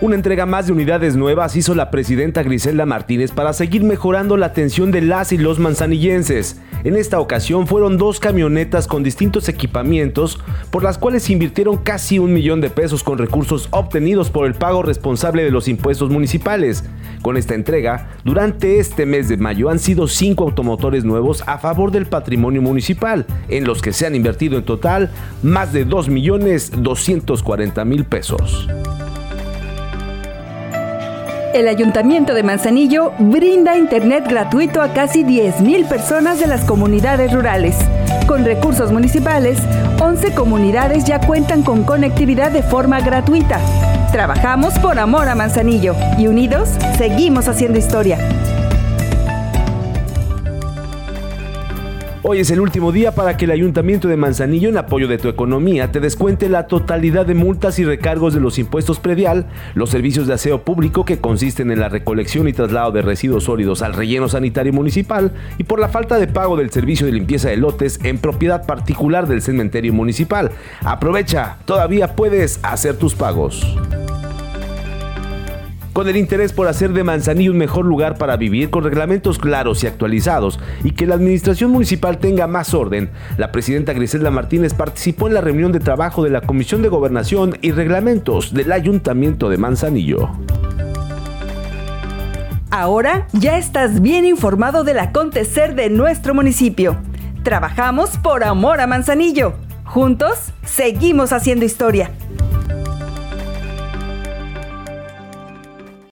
Una entrega más de unidades nuevas hizo la presidenta Griselda Martínez para seguir mejorando la atención de las y los manzanillenses. En esta ocasión fueron dos camionetas con distintos equipamientos por las cuales invirtieron casi un millón de pesos con recursos obtenidos por el pago responsable de los impuestos municipales. Con esta entrega, durante este mes de mayo han sido cinco automotores nuevos a favor del patrimonio municipal, en los que se han invertido en total más de 2 millones 240 mil pesos. El Ayuntamiento de Manzanillo brinda internet gratuito a casi 10.000 personas de las comunidades rurales. Con recursos municipales, 11 comunidades ya cuentan con conectividad de forma gratuita. Trabajamos por amor a Manzanillo y unidos seguimos haciendo historia. Hoy es el último día para que el Ayuntamiento de Manzanillo, en apoyo de tu economía, te descuente la totalidad de multas y recargos de los impuestos predial, los servicios de aseo público que consisten en la recolección y traslado de residuos sólidos al relleno sanitario municipal y por la falta de pago del servicio de limpieza de lotes en propiedad particular del cementerio municipal. Aprovecha, todavía puedes hacer tus pagos con el interés por hacer de Manzanillo un mejor lugar para vivir con reglamentos claros y actualizados y que la administración municipal tenga más orden, la presidenta Griselda Martínez participó en la reunión de trabajo de la Comisión de Gobernación y Reglamentos del Ayuntamiento de Manzanillo. Ahora ya estás bien informado del acontecer de nuestro municipio. Trabajamos por amor a Manzanillo. Juntos, seguimos haciendo historia.